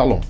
Shalom.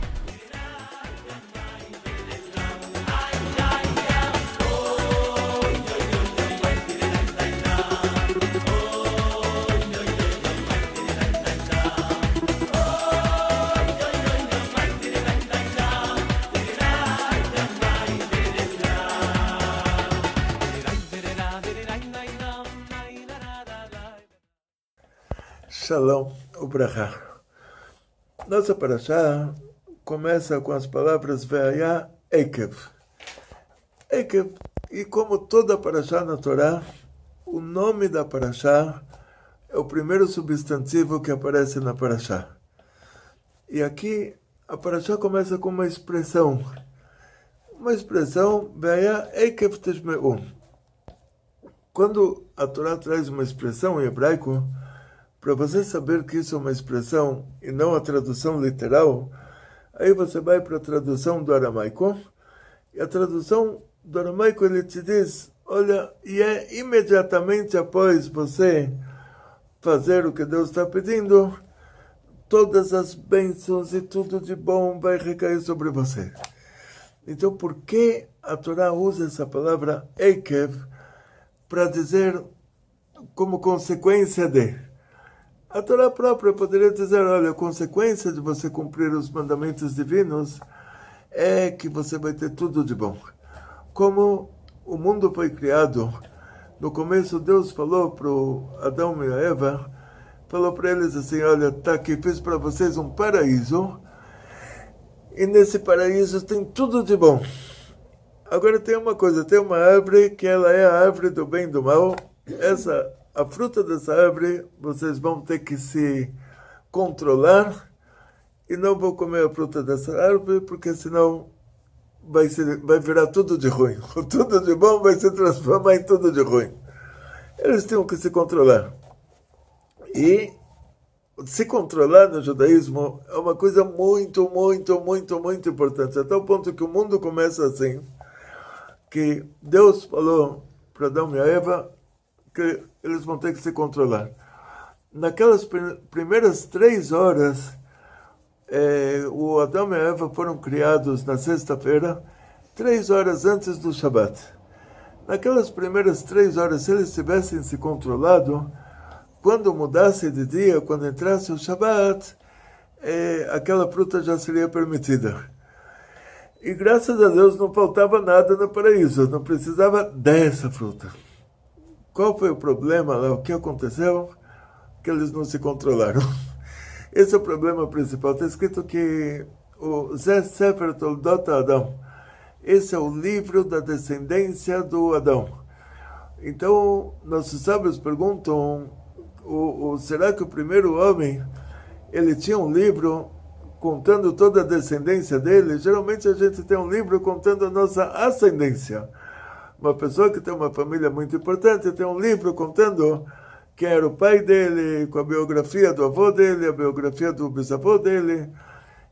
Shalom, Ubrahá. Nossa paraxá começa com as palavras Ve'aya Ekev. Ekev, e como toda paraxá na Torá, o nome da paraxá é o primeiro substantivo que aparece na paraxá. E aqui a paraxá começa com uma expressão. Uma expressão, Ve'aya Ekev Teshme'u. Quando a Torá traz uma expressão em hebraico, para você saber que isso é uma expressão e não a tradução literal, aí você vai para a tradução do aramaico, e a tradução do aramaico ele te diz, olha, e é imediatamente após você fazer o que Deus está pedindo, todas as bênçãos e tudo de bom vai recair sobre você. Então, por que a Torá usa essa palavra Ekev para dizer como consequência de? A Torá própria poderia dizer, olha, a consequência de você cumprir os mandamentos divinos é que você vai ter tudo de bom. Como o mundo foi criado, no começo Deus falou para Adão e a Eva, falou para eles assim, olha, tá aqui, fiz para vocês um paraíso, e nesse paraíso tem tudo de bom. Agora tem uma coisa, tem uma árvore que ela é a árvore do bem e do mal, essa a fruta dessa árvore, vocês vão ter que se controlar e não vão comer a fruta dessa árvore, porque senão vai, ser, vai virar tudo de ruim. Tudo de bom vai se transformar em tudo de ruim. Eles tinham que se controlar. E se controlar no judaísmo é uma coisa muito, muito, muito, muito importante. Até o ponto que o mundo começa assim, que Deus falou para Adão e Eva, que eles vão ter que se controlar. Naquelas primeiras três horas, é, o Adão e Eva foram criados na sexta-feira, três horas antes do Shabat. Naquelas primeiras três horas, se eles tivessem se controlado, quando mudasse de dia, quando entrasse o Shabat, é, aquela fruta já seria permitida. E graças a Deus não faltava nada no paraíso, não precisava dessa fruta. Qual foi o problema lá? O que aconteceu? Que eles não se controlaram. Esse é o problema principal. Está escrito que o Zé Sefer Toldot Adão. Esse é o livro da descendência do Adão. Então, nossos sábios perguntam: o, o, será que o primeiro homem ele tinha um livro contando toda a descendência dele? Geralmente a gente tem um livro contando a nossa ascendência. Uma pessoa que tem uma família muito importante tem um livro contando quem era o pai dele, com a biografia do avô dele, a biografia do bisavô dele.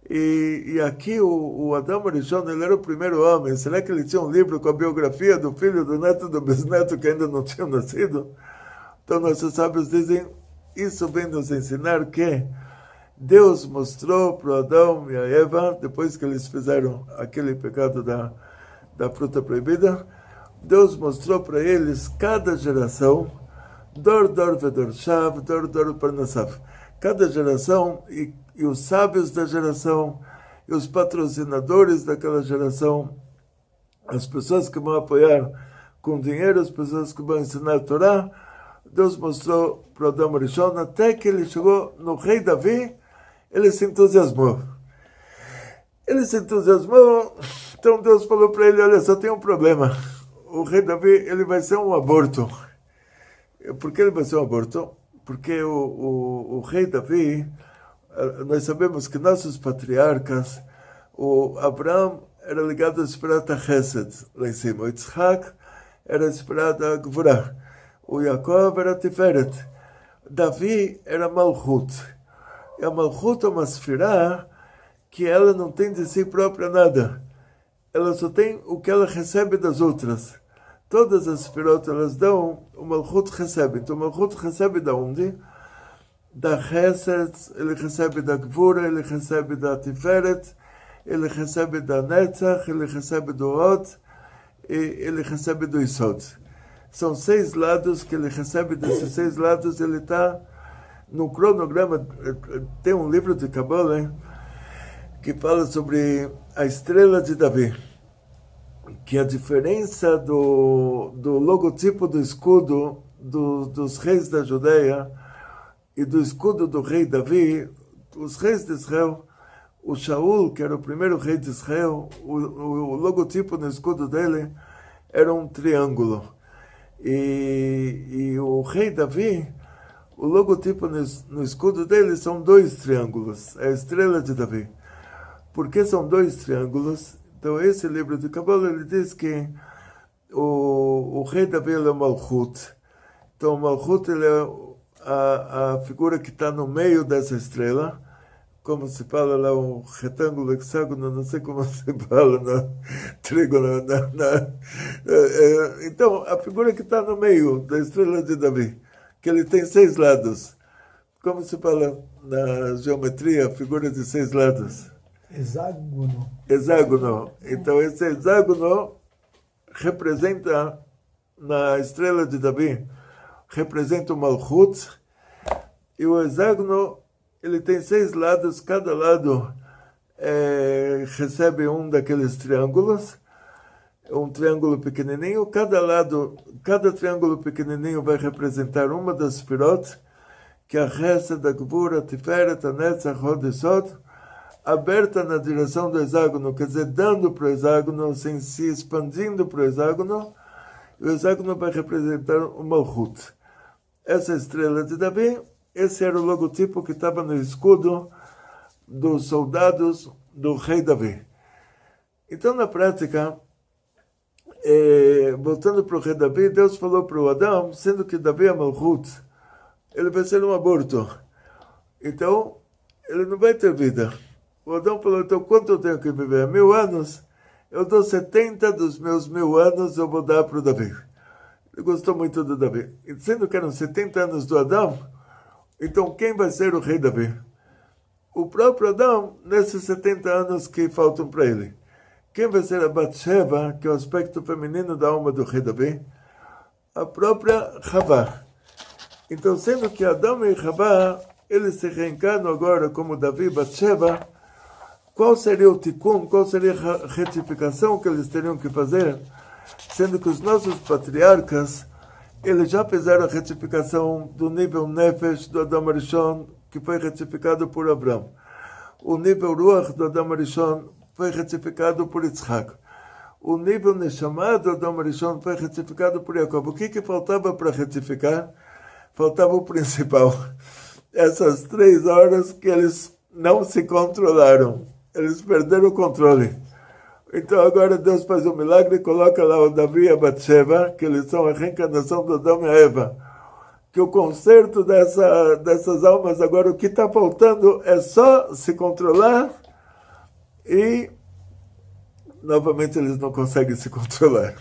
E, e aqui o, o Adão Arishon, ele era o primeiro homem. Será que ele tinha um livro com a biografia do filho, do neto, do bisneto que ainda não tinham nascido? Então nossos sábios dizem, isso vem nos ensinar que Deus mostrou para Adão e a Eva, depois que eles fizeram aquele pecado da, da fruta proibida, Deus mostrou para eles cada geração, Dor Dor Vedor Shav, Dor Dor Parnasav. Cada geração e, e os sábios da geração, e os patrocinadores daquela geração, as pessoas que vão apoiar com dinheiro, as pessoas que vão ensinar a Torá, Deus mostrou para Adão Rishon, até que ele chegou no rei Davi, ele se entusiasmou. Ele se entusiasmou, então Deus falou para ele, olha, só tem um problema. O rei Davi, ele vai ser um aborto. Por que ele vai ser um aborto? Porque o, o, o rei Davi, eh, nós sabemos que nossos patriarcas, o Abraão era ligado à esperada Chesed, lá em cima. O Yitzhak era a esperada Gvurah. O Yaakov era Tiferet. Davi era Malchut. E a Malchut é uma esfera que ela não tem de si própria nada. Ela só tem o que ela recebe das outras. Todas as esferot elas dão, o Malchut recebe. Então o Malchut recebe da onde? Da Chesed, ele recebe da Gvura, ele recebe da Tiferet, ele recebe da Netzach, ele recebe do Od, e ele recebe do Isod. São seis lados que ele recebe, desses seis lados ele está no cronograma, tem um livro de Kabbalah que fala sobre a estrela de Davi, que a diferença do, do logotipo do escudo do, dos reis da Judeia e do escudo do rei Davi, os reis de Israel, o Shaul, que era o primeiro rei de Israel, o, o, o logotipo no escudo dele era um triângulo. E, e o rei Davi, o logotipo no, no, escudo dele são dois triângulos, é a estrela de Davi. Por que são dois triângulos? Então, esse livro de Kabbalah, ele diz que o, o rei Davi é o Malchut. Então, o Malchut ele é a, a figura que está no meio dessa estrela, como se fala lá, um retângulo, hexágono, não sei como se fala, na, trígono, na, na, é, é, então, a figura que está no meio da estrela de Davi, que ele tem seis lados, como se fala na geometria, a figura de seis lados? Hexágono. Hexágono. Então, esse hexágono representa, na estrela de Davi, representa o Malchut, e o hexágono, ele tem seis lados, cada lado é, recebe um daqueles triângulos, um triângulo pequenininho, cada lado, cada triângulo pequenininho vai representar uma das pirot, que é a Reza, da Gvura, Tiferet, a Netzach, Hodesot, aberta na direção do hexágono, quer dizer, dando para o hexágono, sem se expandindo para o hexágono, o hexágono vai representar o Malchut. Essa estrela de Davi, esse era o logotipo que estava no escudo dos soldados do rei Davi. Então, na prática, é, voltando para o rei Davi, Deus falou para o Adão, sendo que Davi é Malchut, ele vai ser um aborto. Então, ele não vai ter vida. O Adão falou, então quanto eu tenho que viver? Mil anos? Eu dou 70 dos meus mil anos, eu vou dar para o Davi. Ele gostou muito do Davi. E sendo que eram 70 anos do Adão, então quem vai ser o rei Davi? O próprio Adão, nesses 70 anos que faltam para ele. Quem vai ser a Batsheva, que é o aspecto feminino da alma do rei Davi? A própria Havá. Então, sendo que Adão e Havá, eles se reencarnam agora como Davi e Batsheva, qual seria o tikkun, qual seria a retificação que eles teriam que fazer, sendo que os nossos patriarcas, eles já fizeram a retificação do nível Nefesh do Adam Arishon, que foi retificado por Abraão. O nível Ruach do Adam Arishon foi retificado por Yitzhak. O nível Neshama do Adam Arishon foi retificado por Jacob. O que, que faltava para retificar? Faltava o principal. Essas três horas que eles não se controlaram eles perderam o controle. Então agora Deus faz um milagre e coloca lá o Davi e a Batseba, que eles são a reencarnação do Adão e a Eva. Que o conserto dessa, dessas almas, agora o que está faltando é só se controlar e novamente eles não conseguem se controlar.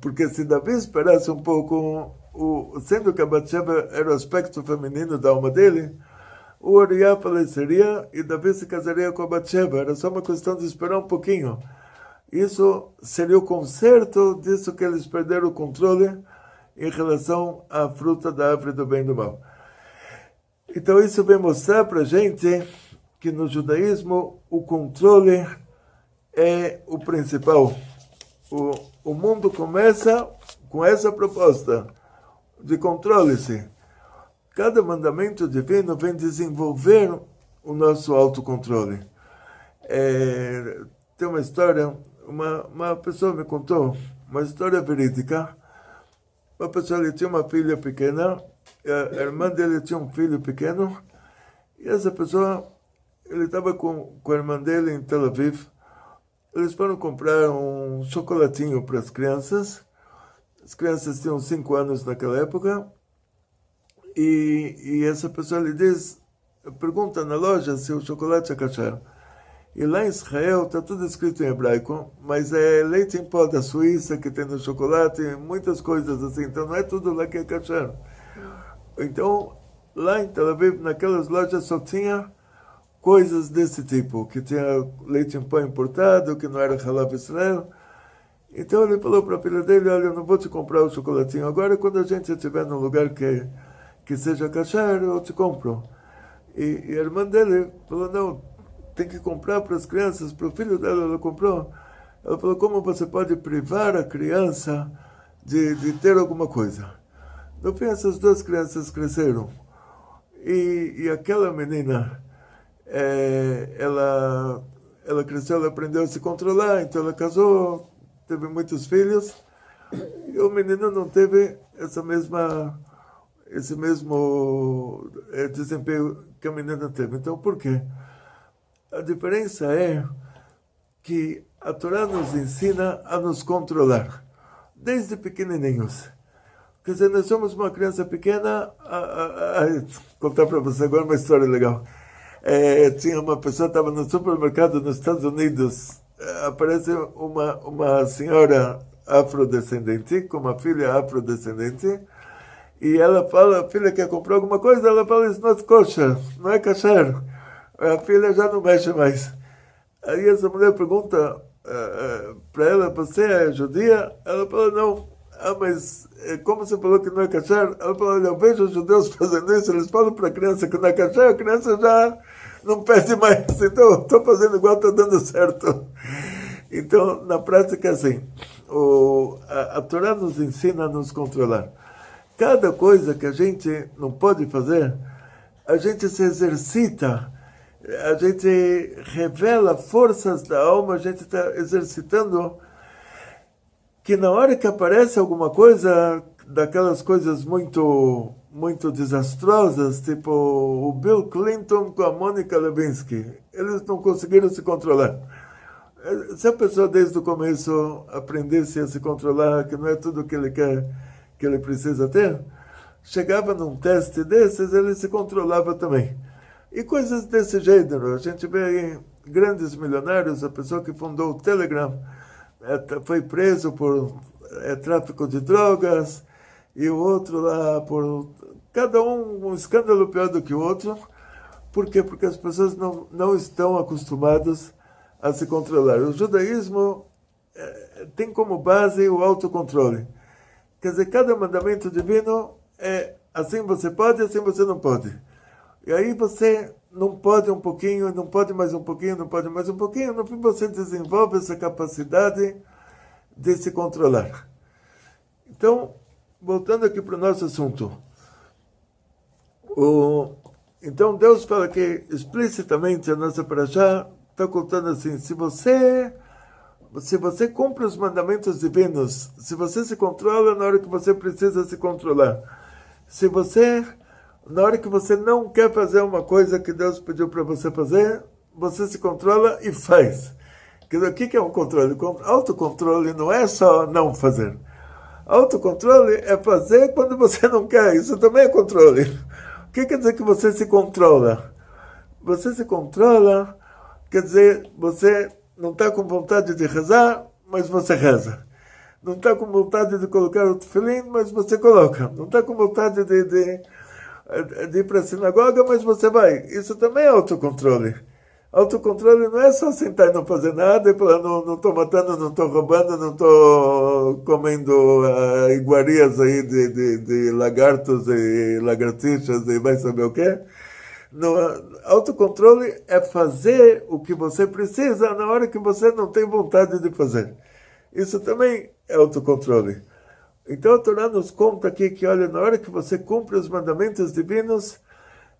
Porque se Davi esperasse um pouco, o, sendo que a Batseba era o aspecto feminino da alma dele, o Uriah faleceria e Davi se casaria com a Batsheba. Era só uma questão de esperar um pouquinho. Isso seria o conserto disso que eles perderam o controle em relação à fruta da árvore do bem e do mal. Então isso vem mostrar para gente que no judaísmo o controle é o principal. O, o mundo começa com essa proposta de controle-se. Cada mandamento divino vem desenvolver o nosso autocontrole. É, tem uma história, uma, uma pessoa me contou, uma história verídica. Uma pessoa ele tinha uma filha pequena, a irmã dele tinha um filho pequeno, e essa pessoa, ele estava com, com a irmã dele em Tel Aviv. Eles foram comprar um chocolatinho para as crianças. As crianças tinham cinco anos naquela época e, e essa pessoa lhe diz, pergunta na loja se o chocolate é kasher. E lá em Israel está tudo escrito em hebraico, mas é leite em pó da Suíça que tem no chocolate, muitas coisas assim, então não é tudo lá que é kasher. Então, lá em Tel Aviv, naquelas lojas só tinha coisas desse tipo, que tinha leite em pó importado, que não era halal Israel. Então ele falou para a filha dele, olha, eu não vou te comprar o chocolatinho agora, quando a gente estiver num lugar que que seja kasher, eu te compro. E, e, a irmã dele falou, não, tem que comprar para as crianças, para o filho dela, ela comprou. Ela falou, como você pode privar a criança de, de ter alguma coisa? No fim, essas duas crianças cresceram. E, e aquela menina, é, ela, ela cresceu, ela aprendeu a se controlar, então ela casou, teve muitos filhos. E o menino não teve essa mesma esse mesmo é, desempenho que a menina teve. Então, por quê? A diferença é que a Torá nos ensina a nos controlar, desde pequenininhos. Quer dizer, nós somos uma criança pequena. A, a, a, contar para você agora uma história legal. É, tinha uma pessoa estava no supermercado nos Estados Unidos. É, aparece uma, uma senhora afrodescendente com uma filha afrodescendente e ela fala, a filha quer comprar alguma coisa, ela fala, isso não é coxa, não é kasher. A filha já não mexe mais. Aí essa mulher pergunta uh, uh, para ela, você é judia? Ela fala, não. Ah, mas eh, como você falou que não é kasher? Ela fala, eu vejo os judeus fazendo isso, eles falam para a criança que não é kasher, a criança já não pede mais. Então, estou fazendo igual, está dando certo. Então, na prática, é assim, o, a, a Torá nos ensina a nos controlar. Cada coisa que a gente não pode fazer, a gente se exercita, a gente revela forças da alma, a gente está exercitando que na hora que aparece alguma coisa, daquelas coisas muito muito desastrosas, tipo o Bill Clinton com a Monica Lewinsky, eles não conseguiram se controlar. Se a pessoa desde o começo aprendesse a se controlar, que não é tudo que ele quer que ele precisa ter, chegava num teste desses, ele se controlava também. E coisas desse gênero. A gente vê grandes milionários, a pessoa que fundou o Telegram é, foi preso por é, tráfico de drogas, e o outro lá por. Cada um um escândalo pior do que o outro. Por quê? Porque as pessoas não, não estão acostumadas a se controlar. O judaísmo é, tem como base o autocontrole. Quer dizer, cada mandamento divino é assim você pode, assim você não pode. E aí você não pode um pouquinho, não pode mais um pouquinho, não pode mais um pouquinho. No fim você desenvolve essa capacidade de se controlar. Então, voltando aqui para o nosso assunto. O, então Deus fala que explicitamente a nossa paraxá está contando assim, se você se você cumpre os mandamentos divinos, se você se controla na hora que você precisa se controlar, se você, na hora que você não quer fazer uma coisa que Deus pediu para você fazer, você se controla e faz. O que é um controle? Autocontrole não é só não fazer. Autocontrole é fazer quando você não quer. Isso também é controle. O que quer dizer que você se controla? Você se controla, quer dizer, você não está com vontade de rezar, mas você reza. Não está com vontade de colocar o tefilim, mas você coloca. Não está com vontade de, de de ir para a sinagoga, mas você vai. Isso também é autocontrole. Autocontrole não é só sentar e não fazer nada e falar, não estou matando, não estou roubando, não estou comendo uh, iguarias aí de, de, de, lagartos e lagartixas e vai saber o quê. No, autocontrole é fazer o que você precisa na hora que você não tem vontade de fazer. Isso também é autocontrole. Então a Torá nos conta aqui que, olha, na hora que você cumpre os mandamentos divinos,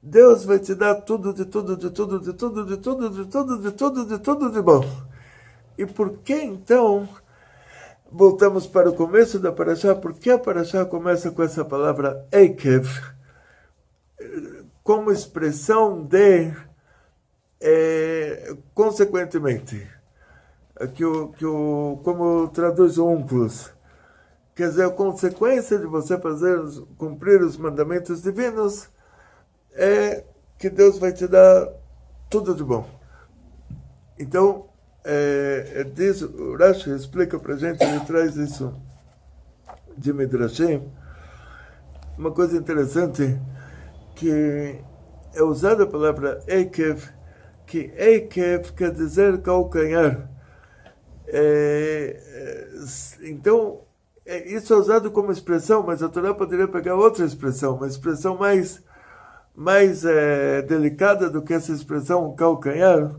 Deus vai te dar tudo, de tudo, de tudo, de tudo, de tudo, de tudo, de tudo, de tudo de bom. E por que então voltamos para o começo da Parashá? Por que a Parashá começa com essa palavra Ekev, como expressão de é, consequentemente, que o, que o, como traduz o Unclus, quer dizer, a consequência de você fazer cumprir os mandamentos divinos é que Deus vai te dar tudo de bom. Então, é, é diz, o Rashi explica para gente, ele traz isso de Midrashim, uma coisa interessante, que é usada a palavra Ekev, que Ekev quer dizer calcanhar. É, é, então, é, isso é usado como expressão, mas a Torá poderia pegar outra expressão, uma expressão mais mais é, delicada do que essa expressão calcanhar.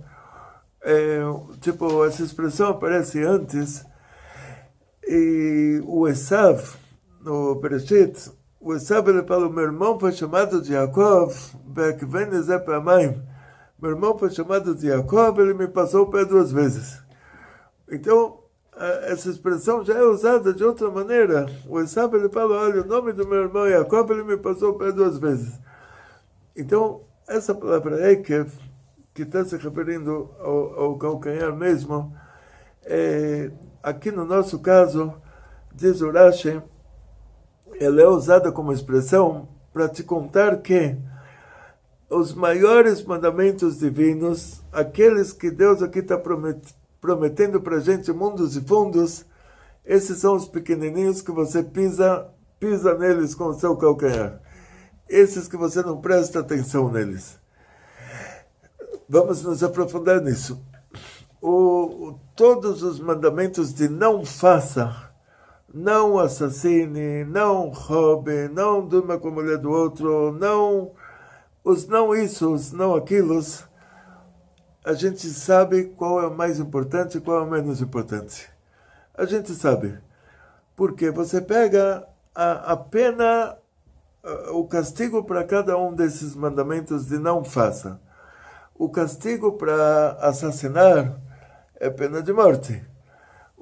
É, tipo, essa expressão aparece antes e o Esav, no Bereshit, o Esav ele fala, meu irmão foi chamado de Yaakov, meu irmão foi chamado de Yaakov, ele me passou o pé duas vezes. Então, essa expressão já é usada de outra maneira. O Esav ele fala, olha, o nome do meu irmão Yaakov, ele me passou o pé duas vezes. Então, essa palavra Ekev, que está se referindo ao, ao calcanhar mesmo, é, aqui no nosso caso, diz Urashi, ela é usada como expressão para te contar que os maiores mandamentos divinos, aqueles que Deus aqui está prometendo para a gente mundos e fundos, esses são os pequenininhos que você pisa, pisa neles com o seu calcanhar esses que você não presta atenção neles. Vamos nos aprofundar nisso. O, todos os mandamentos de não faça, não assassine, não roube, não durma com a mulher do outro, não os não isso, os não aquilos, a gente sabe qual é o mais importante e qual é o menos importante. A gente sabe. Porque você pega a, a pena ah, o castigo para cada um desses mandamentos de não faça. O castigo para assassinar é pena de morte.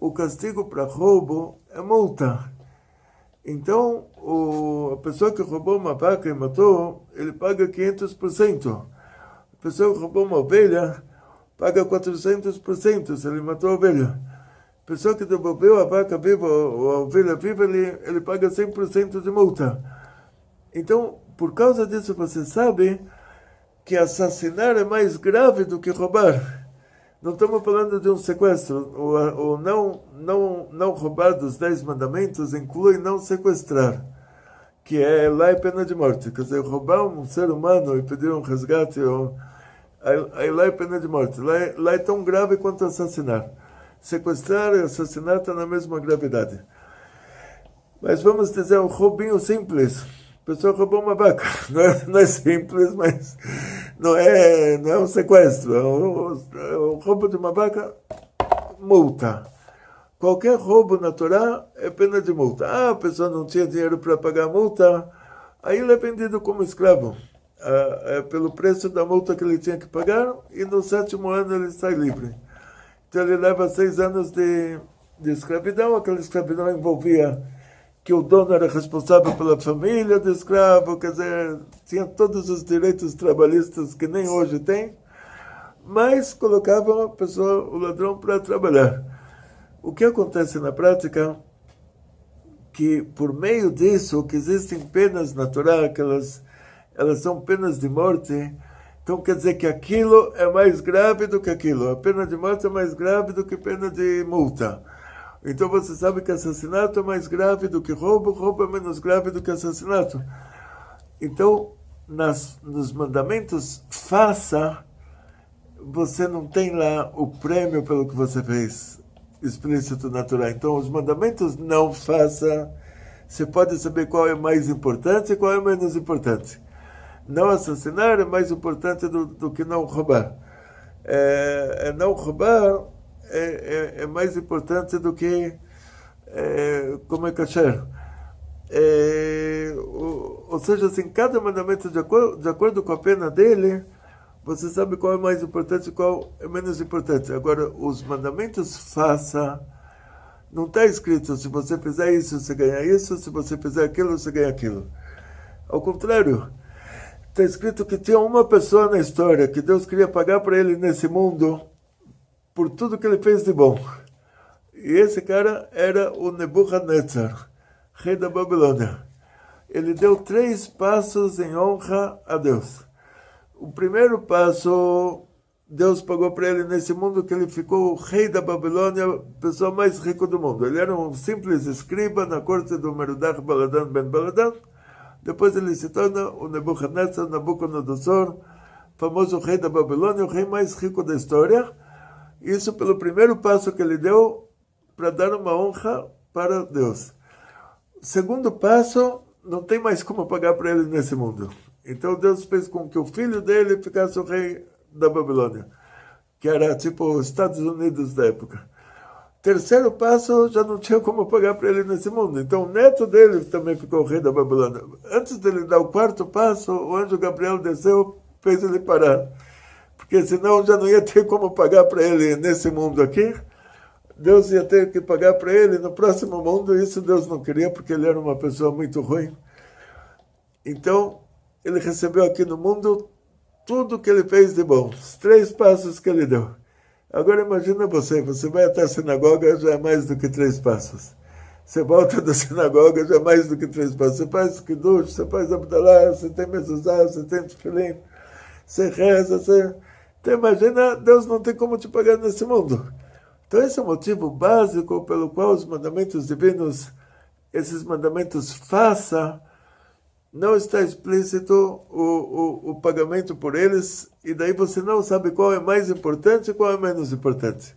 O castigo para roubo é multa. Então, o, a pessoa que roubou uma vaca e matou, ele paga 500%. A pessoa que roubou uma ovelha, paga 400% se ele matou a ovelha. A pessoa que devolveu a vaca viva ou a ovelha viva, ele, ele paga 100% de multa. Então, por causa disso, você sabe que assassinar é mais grave do que roubar. Não estamos falando de um sequestro. O, o não, não, não roubar dos dez mandamentos inclui não sequestrar, que é lá é pena de morte. Quer dizer, roubar um ser humano e pedir um resgate, ou, aí, aí lá é pena de morte. Lá é, lá é tão grave quanto assassinar. Sequestrar e assassinar estão na mesma gravidade. Mas vamos dizer um roubinho simples pessoa roubou uma vaca. Não é, não é, simples, mas não é, não é um sequestro. É o, é o roubo de uma vaca, multa. Qualquer roubo na Torá é pena de multa. Ah, a pessoa não tinha dinheiro para pagar a multa, aí ele é vendido como escravo. Ah, é pelo preço da multa que ele tinha que pagar, e no sétimo ano ele sai livre. Então ele leva seis anos de, de escravidão, aquela escravidão envolvia que o dono era responsável pela família do escravo, quer dizer, tinha todos os direitos trabalhistas que nem hoje tem, mas colocava a pessoa, o ladrão, para trabalhar. O que acontece na prática que por meio disso que existem penas naturais, que elas, elas são penas de morte, então quer dizer que aquilo é mais grave do que aquilo. A pena de morte é mais grave do que pena de multa. Então você sabe que assassinato é mais grave do que roubo, roubo é menos grave do que assassinato. Então, nas, nos mandamentos faça, você não tem lá o prêmio pelo que você fez, explícito natural. Então, os mandamentos não faça, você pode saber qual é mais importante e qual é menos importante. Não assassinar é mais importante do, do que não roubar. É, é não roubar é, é, é, mais importante do que é, comer kasher. É, ou, ou, seja, assim, cada mandamento, de de acordo com a pena dele, você sabe qual é mais importante e qual é menos importante. Agora, os mandamentos faça, não está escrito se você fizer isso, você ganha isso, se você fizer aquilo, você ganha aquilo. Ao contrário, está escrito que tinha uma pessoa na história que Deus queria pagar para ele nesse mundo por tudo que ele fez de bom. E esse cara era o Nebuchadnezzar rei da Babilônia. Ele deu três passos em honra a Deus. O primeiro passo, Deus pagou para ele nesse mundo que ele ficou o rei da Babilônia, a pessoa mais rica do mundo. Ele era um simples escriba na corte do Merudach Baladan ben Baladan. Depois ele se torna o Nebuchadnezzar, Nabucodonosor, famoso rei da Babilônia, o rei mais rico da história. Isso pelo primeiro passo que ele deu para dar uma honra para Deus. Segundo passo, não tem mais como pagar para ele nesse mundo. Então Deus fez com que o filho dele ficasse o rei da Babilônia, que era tipo os Estados Unidos da época. Terceiro passo, já não tinha como pagar para ele nesse mundo. Então o neto dele também ficou rei da Babilônia. Antes dele dar o quarto passo, o anjo Gabriel desceu, fez ele parar. Porque senão já não ia ter como pagar para ele nesse mundo aqui. Deus ia ter que pagar para ele no próximo mundo. Isso Deus não queria, porque ele era uma pessoa muito ruim. Então, ele recebeu aqui no mundo tudo que ele fez de bom, os três passos que ele deu. Agora imagina você, você vai até a sinagoga, já é mais do que três passos. Você volta da sinagoga, já é mais do que três passos. Você faz kiddush, você faz abdalá, você tem mezuzá, você tem tefilim, você reza, você... Então imagina, Deus não tem como te pagar nesse mundo. Então, esse é o motivo básico pelo qual os mandamentos divinos, esses mandamentos faça, não está explícito o, o, o pagamento por eles, e daí você não sabe qual é mais importante e qual é menos importante.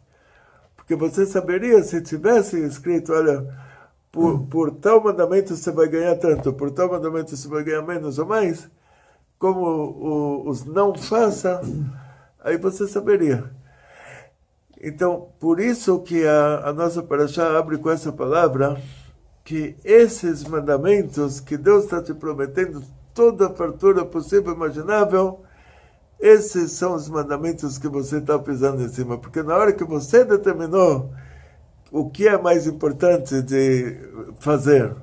Porque você saberia se tivesse escrito, olha, por, por tal mandamento você vai ganhar tanto, por tal mandamento você vai ganhar menos ou mais, como o, os não faça, aí você saberia. Então, por isso que a, a nossa paraxá abre com essa palavra, que esses mandamentos que Deus está te prometendo, toda a fartura possível e imaginável, esses são os mandamentos que você está pisando em cima. Porque na hora que você determinou o que é mais importante de fazer,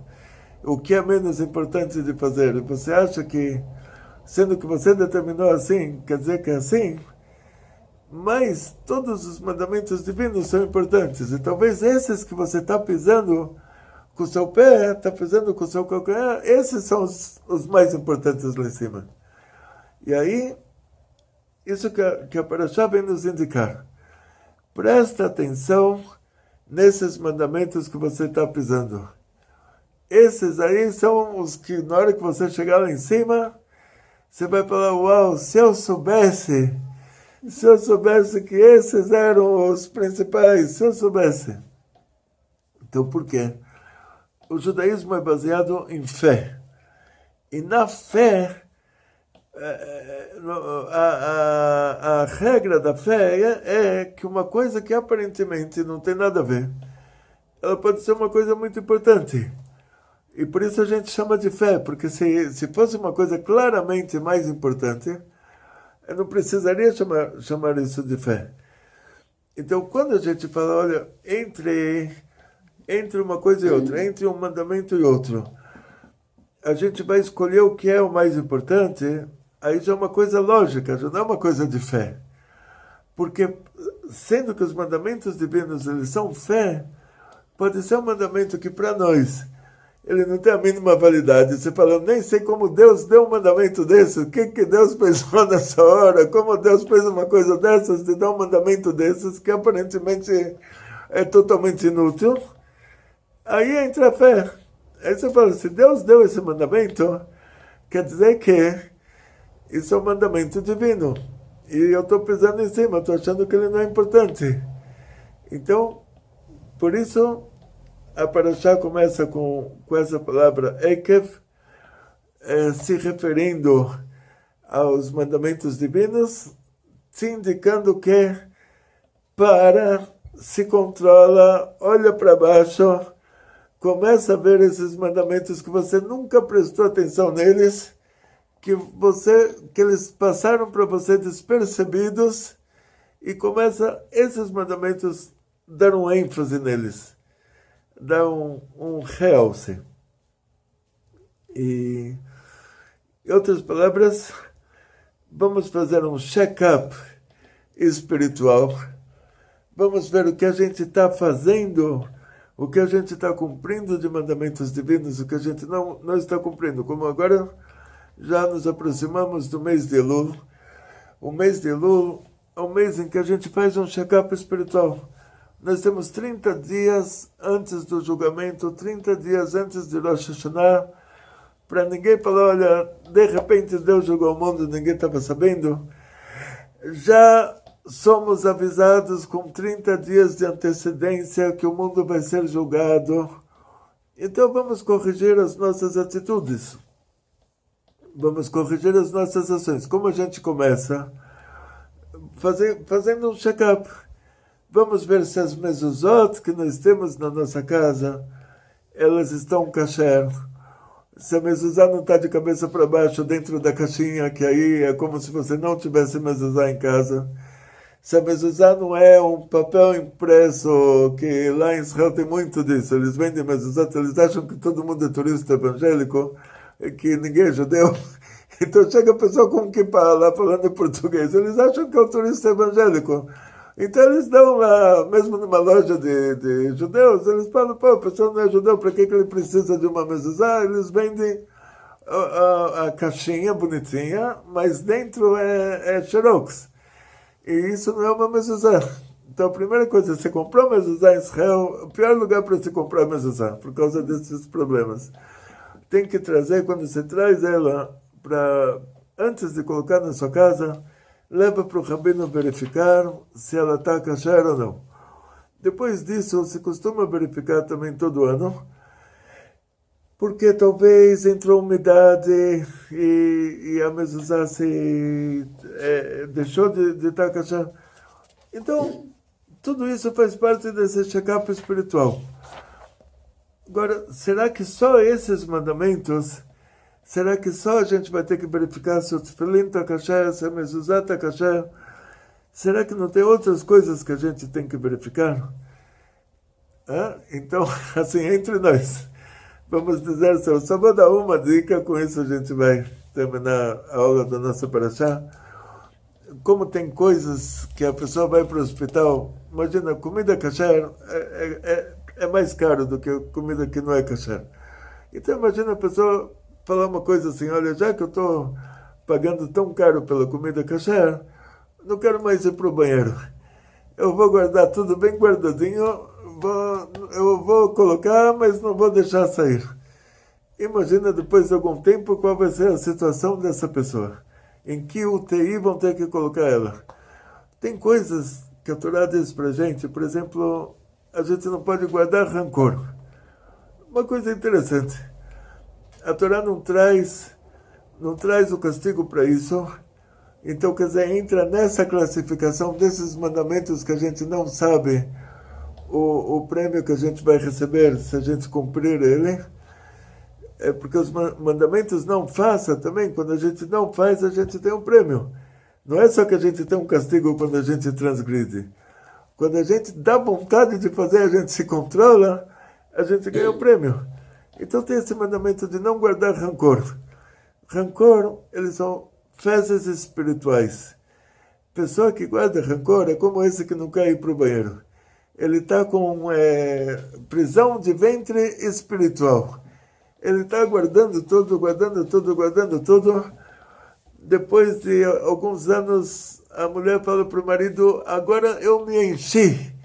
o que é menos importante de fazer, você acha que, sendo que você determinou assim, quer dizer que é assim, mas todos os mandamentos divinos são importantes. E talvez esses que você está pisando com o seu pé, está pisando com o seu calcanhar, esses são os, os, mais importantes lá em cima. E aí, isso que a, que a Parashá vem nos indicar. Presta atenção nesses mandamentos que você está pisando. Esses aí são os que, na hora que você chegar lá em cima, você vai falar: Uau, se eu soubesse se eu soubesse que esses eram os principais, se eu soubesse. Então, por quê? O judaísmo é baseado em fé. E na fé, é, é, a, a, a regra da fé é, é que uma coisa que aparentemente não tem nada a ver, ela pode ser uma coisa muito importante. E por isso a gente chama de fé, porque se, se fosse uma coisa claramente mais importante, eu não precisaria chamar, chamar isso de fé. Então, quando a gente fala, olha, entre, entre uma coisa e outra, entre um mandamento e outro, a gente vai escolher o que é o mais importante, aí já é uma coisa lógica, já não é uma coisa de fé. Porque, sendo que os mandamentos divinos eles são fé, pode ser um mandamento que para nós ele não tem a mínima validade. Você fala, nem sei como Deus deu um mandamento desse, o que, que Deus pensou nessa hora, como Deus fez uma coisa dessas, de dar um mandamento desses, que aparentemente é totalmente inútil. Aí entra a fé. Aí você fala, se Deus deu esse mandamento, quer dizer que Isso é um mandamento divino. E eu estou pisando em cima, estou achando que ele não é importante. Então, por isso, a Parashá começa com, com essa palavra Ekev, eh, se referindo aos mandamentos divinos, te indicando que para, se controla, olha para baixo, começa a ver esses mandamentos que você nunca prestou atenção neles, que você que eles passaram para você despercebidos e começa esses mandamentos dar um ênfase neles, dar um, um realce. E, em outras palavras, vamos fazer um check-up espiritual, vamos ver o que a gente está fazendo, o que a gente está cumprindo de mandamentos divinos, o que a gente não, não está cumprindo. Como agora já nos aproximamos do mês de Elul. O mês de Elul é um mês em que a gente faz um check-up espiritual. Nós temos 30 dias antes do julgamento, 30 dias antes de Rosh Hashanah, para ninguém falar, olha, de repente Deus jogou o mundo, ninguém estava sabendo. Já somos avisados com 30 dias de antecedência que o mundo vai ser julgado. Então vamos corrigir as nossas atitudes. Vamos corrigir as nossas ações. Como a gente começa? Fazer, fazendo um check-up. Vamos ver se as mezuzot que nós temos na nossa casa, elas estão kasher se a mezuzá não está de cabeça para baixo dentro da caixinha, que aí é como se você não tivesse mezuzá em casa. Se a mezuzá não é um papel impresso, que lá em Israel tem muito disso, eles vendem mezuzá, eles acham que todo mundo é turista evangélico, que ninguém é judeu. Então chega a pessoa com que lá falando em português, eles acham que é um turista evangélico. Então eles dão lá, mesmo numa loja de, de judeus, eles falam, pô, a pessoa não é judeu, para que, que ele precisa de uma mezuzá? Eles vendem a, a, a, caixinha bonitinha, mas dentro é, é xerox. E isso não é uma mezuzá. Então a primeira coisa, você comprou mezuzá em Israel, o pior lugar para se comprar mezuzá, por causa desses problemas. Tem que trazer, quando você traz ela, para antes de colocar na sua casa, leva para o rabino verificar se ela está kasher ou não. Depois disso, se costuma verificar também todo ano, porque talvez entrou umidade e, e a mezuzá se é, deixou de estar tá. Então, tudo isso faz parte desse check-up espiritual. Agora, será que só esses mandamentos Será que só a gente vai ter que verificar se o tefilim está kasher, se a mezuzá está kasher? Será que não tem outras coisas que a gente tem que verificar? Então, assim, entre nós, vamos dizer, eu só vou dar uma dica, com isso a gente vai terminar a aula da nossa paraxá. Como tem coisas que a pessoa vai para o hospital, imagina, comida kasher é, é, é, é mais caro do que comida que não é kasher. Então, imagina a pessoa falar uma coisa assim, olha, já que eu estou pagando tão caro pela comida kasher, não quero mais ir para o banheiro. Eu vou guardar tudo bem guardadinho, vou, eu vou colocar, mas não vou deixar sair. Imagina depois de algum tempo qual vai ser a situação dessa pessoa. Em que UTI vão ter que colocar ela. Tem coisas que a Torá diz para gente, por exemplo, a gente não pode guardar rancor. Uma coisa interessante a Torá não traz, não traz o castigo para isso. Então, quer dizer, entra nessa classificação desses mandamentos que a gente não sabe o, o prêmio que a gente vai receber se a gente cumprir ele. É porque os mandamentos não faça também, quando a gente não faz, a gente tem um prêmio. Não é só que a gente tem um castigo quando a gente transgride. Quando a gente dá vontade de fazer, a gente se controla, a gente ganha o um prêmio. Então tem esse mandamento de não guardar rancor. Rancor, eles são fezes espirituais. Pessoa que guarda rancor é como esse que não ir para o banheiro. Ele está com é, prisão de ventre espiritual. Ele está guardando tudo, guardando tudo, guardando tudo. Depois de alguns anos, a mulher fala para o marido: Agora eu me enchi.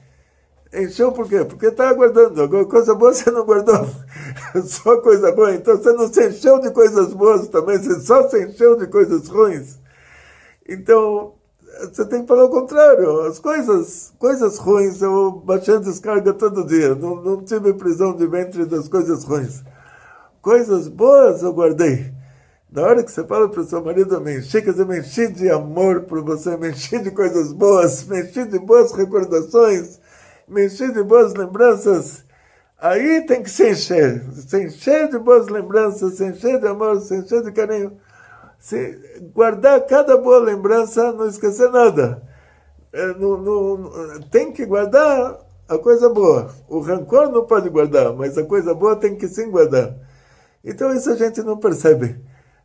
Encheu por quê? Porque está aguardando. Agora, coisa boa você não guardou. Só coisa boa. Então você não se encheu de coisas boas também, você só se encheu de coisas ruins. Então, você tem que falar o contrário. As coisas, coisas ruins, eu baixei a descarga todo dia. Não, não tive prisão de ventre das coisas ruins. Coisas boas eu guardei. Na hora que você fala para o seu marido, me enchi, quer dizer, me enchi de amor por você, me enchi de coisas boas, me enchi de boas recordações, me enchi de boas lembranças. Aí tem que se encher. Se encher de boas lembranças, se encher de amor, se encher de carinho se guardar cada boa lembrança, não esquecer nada. É, tem que guardar a coisa boa. O rancor não pode guardar, mas a coisa boa tem que sim guardar. Então isso a gente não percebe.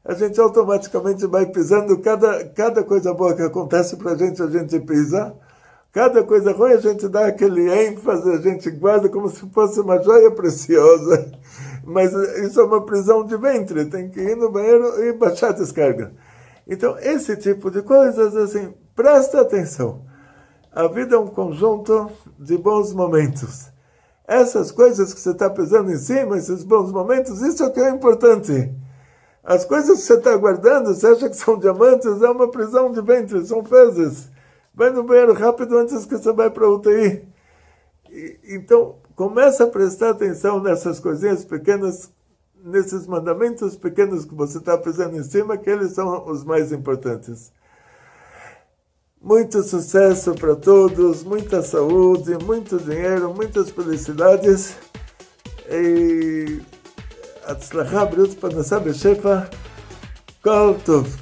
A gente automaticamente vai pisando, cada, cada coisa boa que acontece para a gente, a gente pisa. Cada coisa ruim a gente dá aquele ênfase, a gente guarda como se fosse uma joia preciosa. Mas isso é uma prisão de ventre, tem que ir no banheiro e baixar a descarga. Então, esse tipo de coisas, assim, presta atenção. A vida é um conjunto de bons momentos. Essas coisas que você está pisando em cima, esses bons momentos, isso é que é importante. As coisas que você está guardando, você acha que são diamantes, é uma prisão de ventre, são fezes Vai no banheiro rápido antes que você vai para a UTI. E, então, começa a prestar atenção nessas coisinhas pequenas, nesses mandamentos pequenos que você está fazendo em cima, que eles são os mais importantes. Muito sucesso para todos, muita saúde, muito dinheiro, muitas felicidades. E הצלחה, בריאות, פרנסה בשפע, כל טוב.